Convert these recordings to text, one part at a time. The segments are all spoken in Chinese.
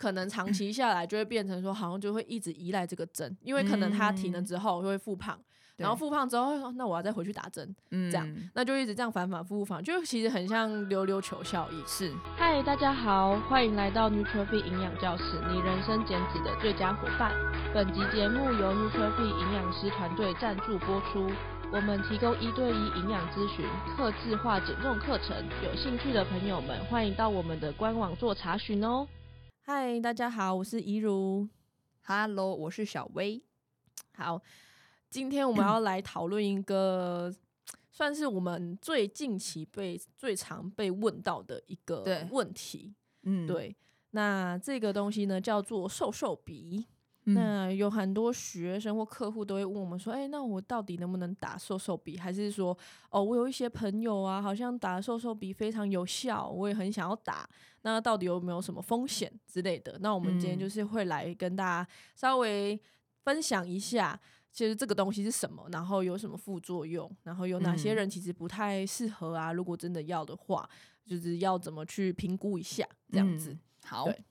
可能长期下来就会变成说，好像就会一直依赖这个针，因为可能他停了之后就会复胖。然后复胖之后，说那我要再回去打针，这样，嗯、那就一直这样反反复复，就其实很像溜溜球效应。是，嗨，大家好，欢迎来到 Nutrify 营养教室，你人生减脂的最佳伙伴。本集节目由 Nutrify 营养师团队赞助播出，我们提供一对一营养咨询、客制化减重课程，有兴趣的朋友们欢迎到我们的官网做查询哦。嗨，大家好，我是怡如。Hello，我是小薇。好。今天我们要来讨论一个，算是我们最近期被最常被问到的一个问题。嗯，对。那这个东西呢，叫做瘦瘦笔。嗯、那有很多学生或客户都会问我们说：“哎，那我到底能不能打瘦瘦笔？还是说，哦，我有一些朋友啊，好像打瘦瘦笔非常有效，我也很想要打。那到底有没有什么风险之类的？”那我们今天就是会来跟大家稍微分享一下。其实这个东西是什么？然后有什么副作用？然后有哪些人其实不太适合啊？嗯、如果真的要的话，就是要怎么去评估一下这样子。嗯、好，对，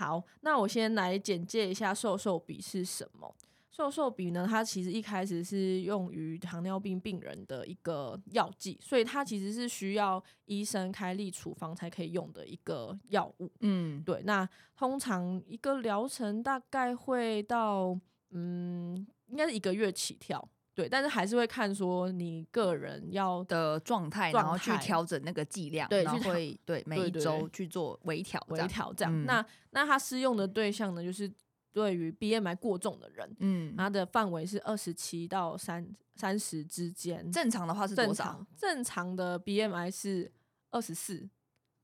好，那我先来简介一下瘦瘦笔是什么。瘦瘦笔呢，它其实一开始是用于糖尿病病人的一个药剂，所以它其实是需要医生开立处方才可以用的一个药物。嗯，对。那通常一个疗程大概会到嗯。应该是一个月起跳，对，但是还是会看说你个人要的状态，然后去调整那个剂量，对，然后会对每一周去做微调，微调这样。嗯、那那它适用的对象呢，就是对于 BMI 过重的人，嗯，它的范围是二十七到三三十之间，正常的话是多少？正常，正常的 BMI 是二十四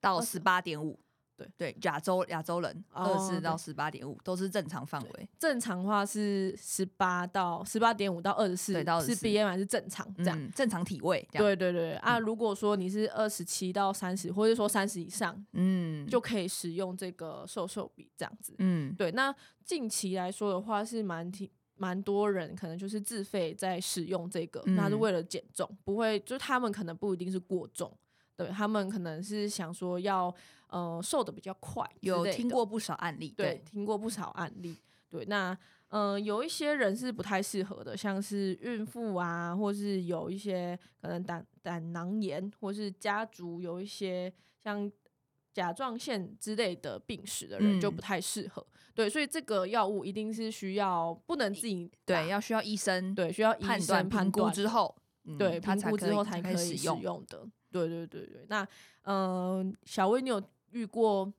到十八点五。对，亚洲亚洲人二十四到十八点五都是正常范围。正常话是十八到十八点五到二十四，到是 BMI 是正常这样，嗯、正常体位。对对对啊，如果说你是二十七到三十，或者说三十以上，嗯，就可以使用这个瘦瘦笔这样子。嗯，对。那近期来说的话，是蛮挺蛮多人可能就是自费在使用这个，那是为了减重，不会就他们可能不一定是过重。对，他们可能是想说要呃瘦的比较快，有听过不少案例，对，对听过不少案例。对，那呃有一些人是不太适合的，像是孕妇啊，或是有一些可能胆胆囊炎，或是家族有一些像甲状腺之类的病史的人就不太适合。嗯、对，所以这个药物一定是需要不能自己对，要需要医生对需要医生判断评估之后，嗯、对评估之后才可以使用的。对对对对，那嗯、呃，小薇，你有遇过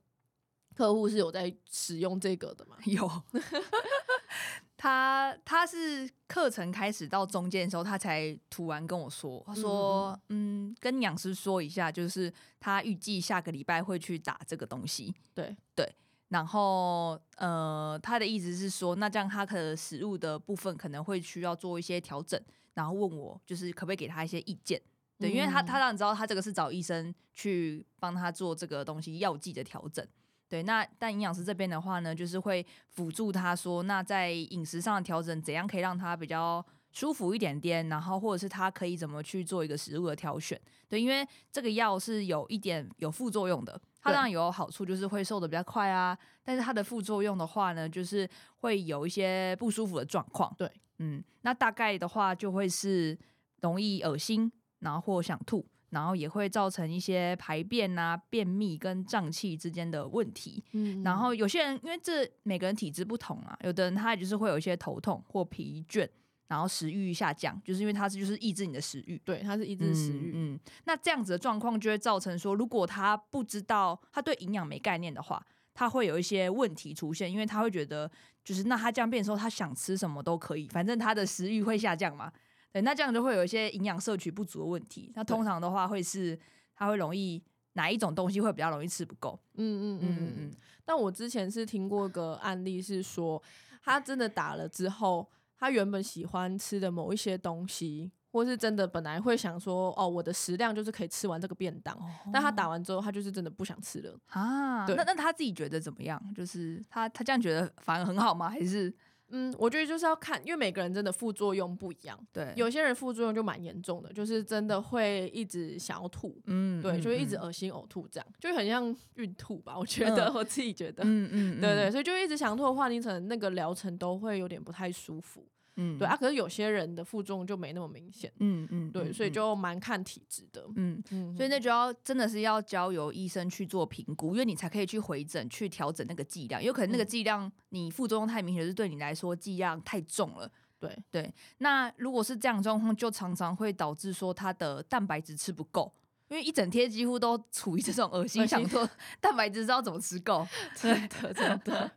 客户是有在使用这个的吗？有，他他是课程开始到中间的时候，他才突然跟我说，他说，嗯，嗯，跟营养师说一下，就是他预计下个礼拜会去打这个东西。对对，然后呃，他的意思是说，那这样他的食物的部分可能会需要做一些调整，然后问我，就是可不可以给他一些意见。对，因为他他让你知道，他这个是找医生去帮他做这个东西药剂的调整。对，那但营养师这边的话呢，就是会辅助他说，那在饮食上的调整，怎样可以让他比较舒服一点点，然后或者是他可以怎么去做一个食物的挑选。对，因为这个药是有一点有副作用的，它当然有好处，就是会瘦得比较快啊。但是它的副作用的话呢，就是会有一些不舒服的状况。对，嗯，那大概的话就会是容易恶心。然后或想吐，然后也会造成一些排便啊、便秘跟胀气之间的问题。嗯，然后有些人因为这每个人体质不同啊，有的人他就是会有一些头痛或疲倦，然后食欲下降，就是因为他是就是抑制你的食欲。对，他是抑制食欲。嗯，那这样子的状况就会造成说，如果他不知道他对营养没概念的话，他会有一些问题出现，因为他会觉得就是那他这样变的时候，他想吃什么都可以，反正他的食欲会下降嘛。对，那这样就会有一些营养摄取不足的问题。那通常的话，会是它会容易哪一种东西会比较容易吃不够？嗯嗯嗯嗯嗯。但我之前是听过个案例，是说他真的打了之后，他原本喜欢吃的某一些东西，或是真的本来会想说，哦，我的食量就是可以吃完这个便当，哦、但他打完之后，他就是真的不想吃了啊。那那他自己觉得怎么样？就是他他这样觉得反而很好吗？还是？嗯，我觉得就是要看，因为每个人真的副作用不一样。对，有些人副作用就蛮严重的，就是真的会一直想要吐。嗯，对，就会一直恶心呕吐，这样就很像孕吐吧？我觉得，我自己觉得。嗯嗯，对对，所以就一直想吐的话，你可能那个疗程都会有点不太舒服。嗯，对啊，可是有些人的副作用就没那么明显，嗯嗯，对，所以就蛮看体质的，嗯嗯，所以那就要真的是要交由医生去做评估，因为你才可以去回诊去调整那个剂量，有可能那个剂量你副作用太明显，是对你来说剂量太重了，对。对。那如果是这样状况，就常常会导致说他的蛋白质吃不够，因为一整天几乎都处于这种恶心想说。蛋白质知道怎么吃够，真的真的，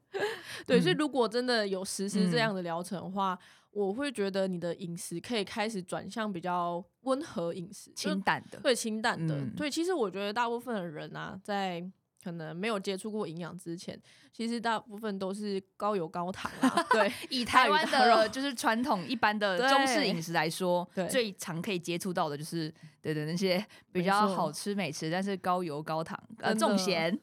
对，所以如果真的有实施这样的疗程的话。我会觉得你的饮食可以开始转向比较温和饮食，清淡的，对，清淡的，嗯、对。其实我觉得大部分的人啊，在可能没有接触过营养之前，其实大部分都是高油高糖啊。对，以台湾的就是传统一般的中式饮食来说，最常可以接触到的就是对的那些比较好吃美食，但是高油高糖呃重咸，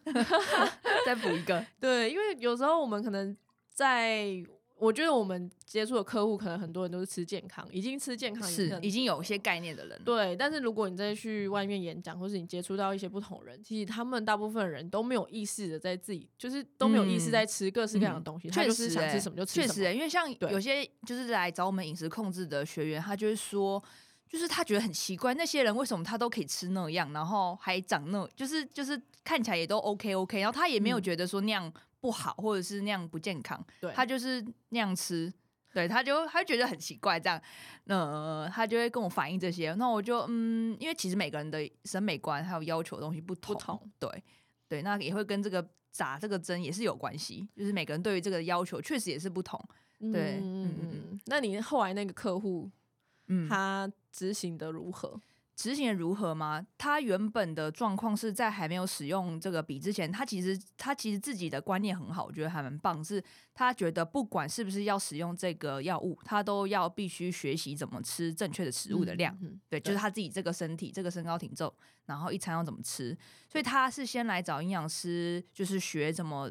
再补一个。对，因为有时候我们可能在。我觉得我们接触的客户可能很多人都是吃健康，已经吃健康是已经有一些概念的人。对，但是如果你再去外面演讲，或是你接触到一些不同人，其实他们大部分人都没有意识的在自己，就是都没有意识在吃各式各样的东西。他就是想吃什么就吃什么。确实，因为像有些就是来找我们饮食控制的学员，他就是说，就是他觉得很奇怪，那些人为什么他都可以吃那样，然后还长那，就是就是看起来也都 OK OK，然后他也没有觉得说那样。不好，或者是那样不健康，对，他就是那样吃，对，他就他就觉得很奇怪，这样，呃，他就会跟我反映这些，那我就嗯，因为其实每个人的审美观还有要求的东西不同，不同。对对，那也会跟这个扎这个针也是有关系，就是每个人对于这个要求确实也是不同，对，嗯嗯嗯，那你后来那个客户，嗯，他执行的如何？执行的如何吗？他原本的状况是在还没有使用这个笔之前，他其实他其实自己的观念很好，我觉得还蛮棒。是他觉得不管是不是要使用这个药物，他都要必须学习怎么吃正确的食物的量。嗯嗯、对，对就是他自己这个身体这个身高体重，然后一餐要怎么吃。所以他是先来找营养师，就是学怎么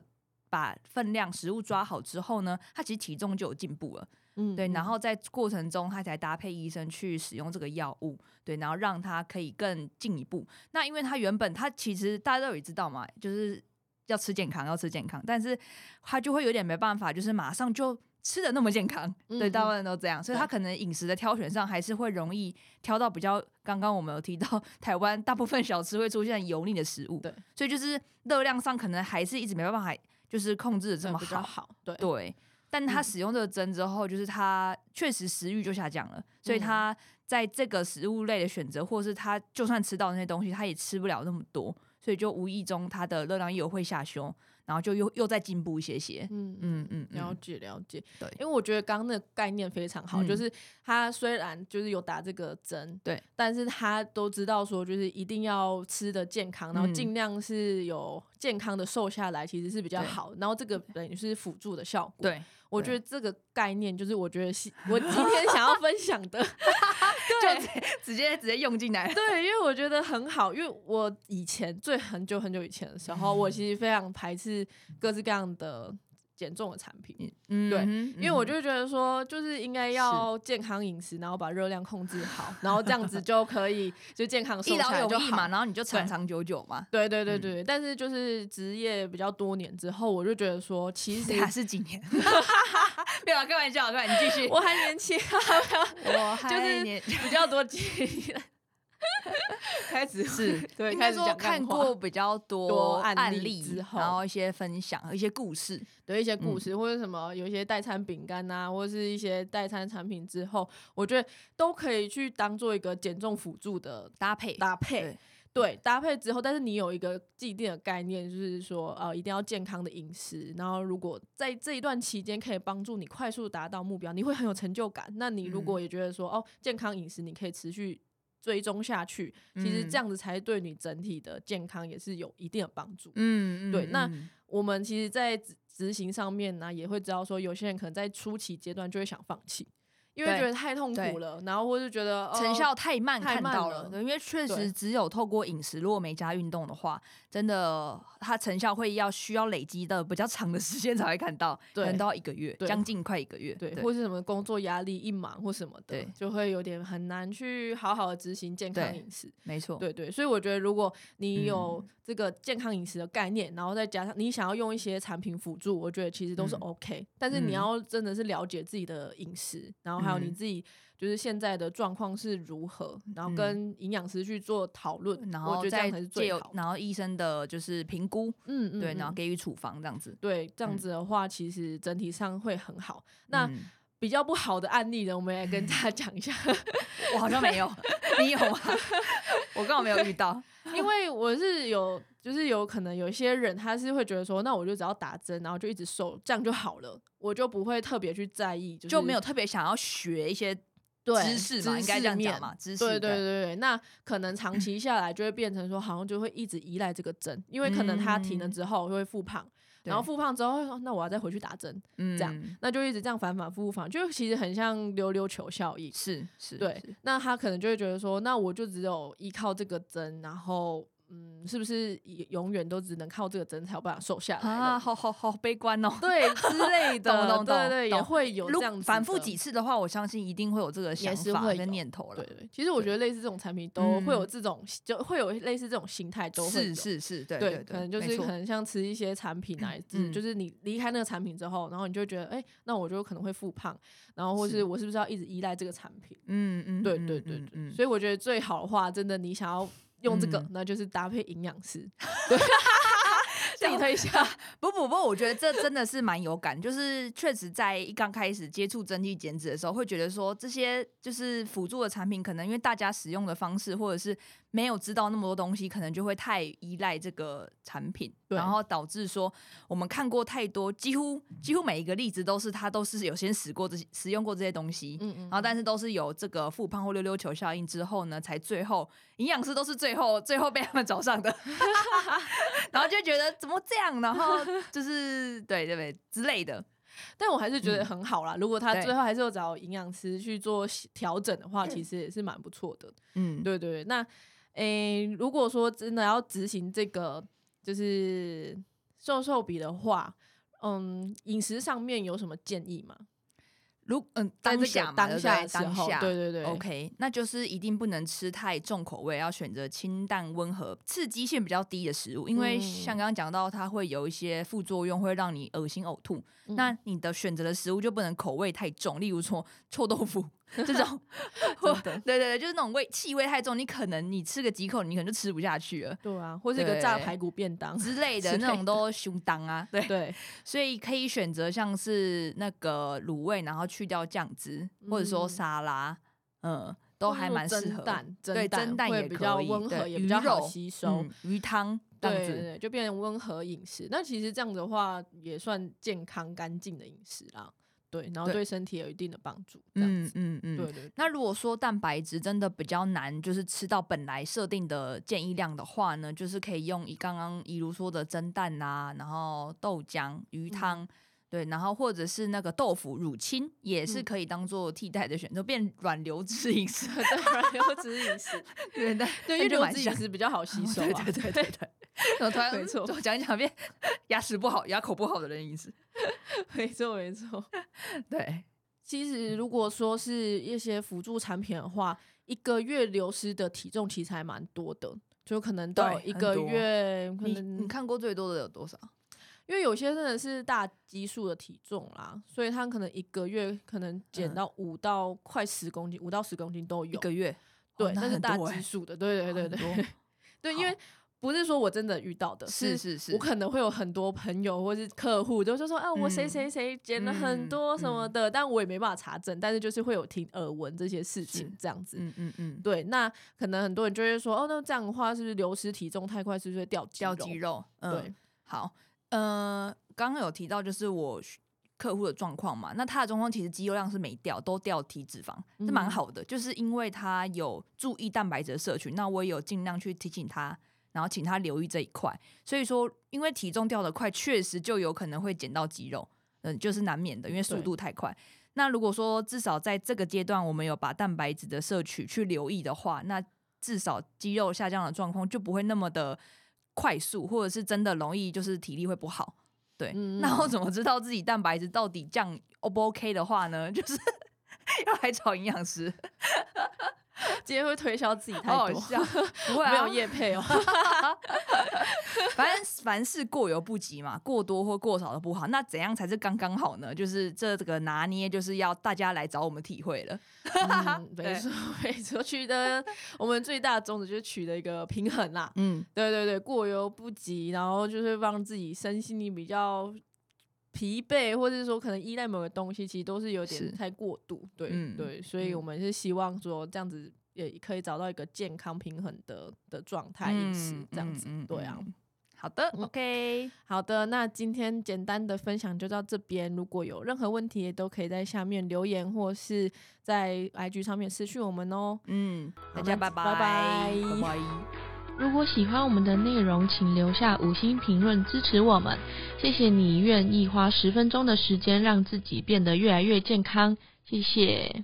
把分量食物抓好之后呢，他其实体重就有进步了。嗯，对，然后在过程中他才搭配医生去使用这个药物，对，然后让他可以更进一步。那因为他原本他其实大家都有知道嘛，就是要吃健康，要吃健康，但是他就会有点没办法，就是马上就吃的那么健康，嗯、对，大部分人都这样，所以他可能饮食的挑选上还是会容易挑到比较刚刚我们有提到台湾大部分小吃会出现油腻的食物，对，所以就是热量上可能还是一直没办法，就是控制的这么好，好，对。对。但他使用这个针之后，就是他确实食欲就下降了，所以他在这个食物类的选择，或是他就算吃到那些东西，他也吃不了那么多，所以就无意中他的热量又会下修。然后就又又再进步一些些，嗯嗯嗯，了解了解，对，因为我觉得刚刚那个概念非常好，就是他虽然就是有打这个针，对，但是他都知道说就是一定要吃的健康，然后尽量是有健康的瘦下来，其实是比较好，然后这个等于是辅助的效果，对，我觉得这个概念就是我觉得是 我今天想要分享的。就直接直接直接用进来，对，因为我觉得很好，因为我以前最很久很久以前的时候，我其实非常排斥各式各样的减重的产品，嗯，对，因为我就觉得说，就是应该要健康饮食，然后把热量控制好，然后这样子就可以就健康瘦下来就好嘛，然后你就长长久久嘛，对对对对，但是就是职业比较多年之后，我就觉得说，其实还是几年。没有开玩笑，开玩笑，你继续。我还年轻，我还年就是比较多经验。开始是对，应该说看过比较多案例之后，然后一些分享，一些故事，对一些故事，或者什么有一些代餐饼干呐，或者是一些代餐产品之后，我觉得都可以去当做一个减重辅助的搭配搭配。对，搭配之后，但是你有一个既定的概念，就是说，呃，一定要健康的饮食。然后，如果在这一段期间可以帮助你快速达到目标，你会很有成就感。那你如果也觉得说，嗯、哦，健康饮食你可以持续追踪下去，其实这样子才对你整体的健康也是有一定的帮助。嗯，对。那我们其实，在执行上面呢，也会知道说，有些人可能在初期阶段就会想放弃。因为觉得太痛苦了，然后或是觉得成效太慢，看到了。了，因为确实只有透过饮食，如果没加运动的话，真的它成效会要需要累积的比较长的时间才会看到，可能到一个月，将近快一个月。对，或是什么工作压力一忙或什么的，就会有点很难去好好的执行健康饮食。没错，对对，所以我觉得如果你有这个健康饮食的概念，然后再加上你想要用一些产品辅助，我觉得其实都是 OK。但是你要真的是了解自己的饮食，然后。还有你自己，就是现在的状况是如何，然后跟营养师去做讨论，然后再借由然后医生的就是评估，嗯嗯，对，然后给予处方这样子，对，这样子的话，其实整体上会很好。那比较不好的案例呢，我们也跟大家讲一下。我好像没有，你有吗？我刚好没有遇到，因为我是有，就是有可能有些人他是会觉得说，那我就只要打针，然后就一直瘦，这样就好了，我就不会特别去在意，就没有特别想要学一些知识嘛，应该这样讲嘛，知识。对对对对，那可能长期下来就会变成说，好像就会一直依赖这个针，因为可能他停了之后就会复胖。然后复胖之后，那我要再回去打针，嗯、这样，那就一直这样反反复复，就其实很像溜溜球效应。是是，对。那他可能就会觉得说，那我就只有依靠这个针，然后。嗯，是不是永远都只能靠这个针才有办法瘦下来啊？好好好悲观哦，对之类的，懂懂懂，对对，也会有这样反复几次的话，我相信一定会有这个想法跟念头了。对对，其实我觉得类似这种产品都会有这种，就会有类似这种心态，都是是是，对对，可能就是可能像吃一些产品来自，就是你离开那个产品之后，然后你就觉得，哎，那我就可能会复胖，然后或是我是不是要一直依赖这个产品？嗯嗯，对对对对，所以我觉得最好的话，真的你想要。用这个，嗯、那就是搭配营养师，对，自己推一下。不不不，我觉得这真的是蛮有感，就是确实在一刚开始接触增肌减脂的时候，会觉得说这些就是辅助的产品，可能因为大家使用的方式或者是。没有知道那么多东西，可能就会太依赖这个产品，然后导致说我们看过太多，几乎几乎每一个例子都是他都是有先使过这些使用过这些东西，嗯嗯，然后但是都是有这个复胖或溜溜球效应之后呢，才最后营养师都是最后最后被他们找上的，然后就觉得怎么这样，然后就是对对对之类的，但我还是觉得很好啦。嗯、如果他最后还是有找营养师去做调整的话，其实也是蛮不错的，嗯，对对对，那。诶、欸，如果说真的要执行这个就是瘦瘦比的话，嗯，饮食上面有什么建议吗？如嗯，当下当下当下，对对对，OK，那就是一定不能吃太重口味，要选择清淡温和、刺激性比较低的食物，因为像刚刚讲到，它会有一些副作用，会让你恶心呕吐。嗯、那你的选择的食物就不能口味太重，例如说臭豆腐。这种，对对对，就是那种味气味太重，你可能你吃个几口，你可能就吃不下去了。对啊，或是一个炸排骨便当之类的那种都凶当啊。对对，所以可以选择像是那个卤味，然后去掉酱汁，或者说沙拉，嗯，都还蛮适合。对，蒸蛋也比较温和，也比较好吸收。鱼汤，对对对，就变成温和饮食。那其实这样的话也算健康干净的饮食啦。对，然后对身体有一定的帮助。嗯嗯嗯，对对。那如果说蛋白质真的比较难，就是吃到本来设定的建议量的话呢，就是可以用以刚刚一如说的蒸蛋啊，然后豆浆、鱼汤，嗯、对，然后或者是那个豆腐乳清，也是可以当做替代的选择，变软流质饮食，对，软流质饮食，对对对，因为流质饮食比较好吸 收啊，对对对对。我突然没错，我讲一讲变牙齿不好、牙口不好的人意思。没错没错，对。其实如果说是一些辅助产品的话，一个月流失的体重其实还蛮多的，就可能到一个月，可能你，你看过最多的有多少？因为有些真的是大基数的体重啦，所以他可能一个月可能减到五到快十公斤，五到十公斤都有。一个月，对，那是大基数的，对对对对对，对，因为。不是说我真的遇到的，是是是，我可能会有很多朋友或是客户，就说说啊，我谁谁谁减了很多什么的，但我也没办法查证，但是就是会有听耳闻这些事情这样子，嗯嗯嗯，对，那可能很多人就会说，哦，那这样的话是不是流失体重太快，是不是会掉掉肌肉？对，好，呃，刚刚有提到就是我客户的状况嘛，那他的状况其实肌肉量是没掉，都掉体脂肪，是蛮好的，就是因为他有注意蛋白质的摄取，那我也有尽量去提醒他。然后请他留意这一块，所以说，因为体重掉得快，确实就有可能会减到肌肉，嗯，就是难免的，因为速度太快。那如果说至少在这个阶段，我们有把蛋白质的摄取去留意的话，那至少肌肉下降的状况就不会那么的快速，或者是真的容易就是体力会不好。对，嗯、那我怎么知道自己蛋白质到底降 O 不 OK 的话呢？就是 要来找营养师。今天会推销自己太多，好笑 不会、啊、没有叶配哦。反正凡事过犹不及嘛，过多或过少都不好。那怎样才是刚刚好呢？就是这这个拿捏，就是要大家来找我们体会了。嗯、没错，没错，取得我们最大的宗旨就是取得一个平衡啦。嗯，对对对，过犹不及，然后就是让自己身心里比较疲惫，或者是说可能依赖某个东西，其实都是有点太过度。对、嗯、对，所以我们是希望说这样子。也可以找到一个健康平衡的的状态，饮食这样子，嗯、对啊。好的，OK，好的，那今天简单的分享就到这边。如果有任何问题，也都可以在下面留言，或是在 IG 上面私讯我们哦。嗯，大家拜拜，拜拜，拜拜。如果喜欢我们的内容，请留下五星评论支持我们。谢谢你愿意花十分钟的时间让自己变得越来越健康，谢谢。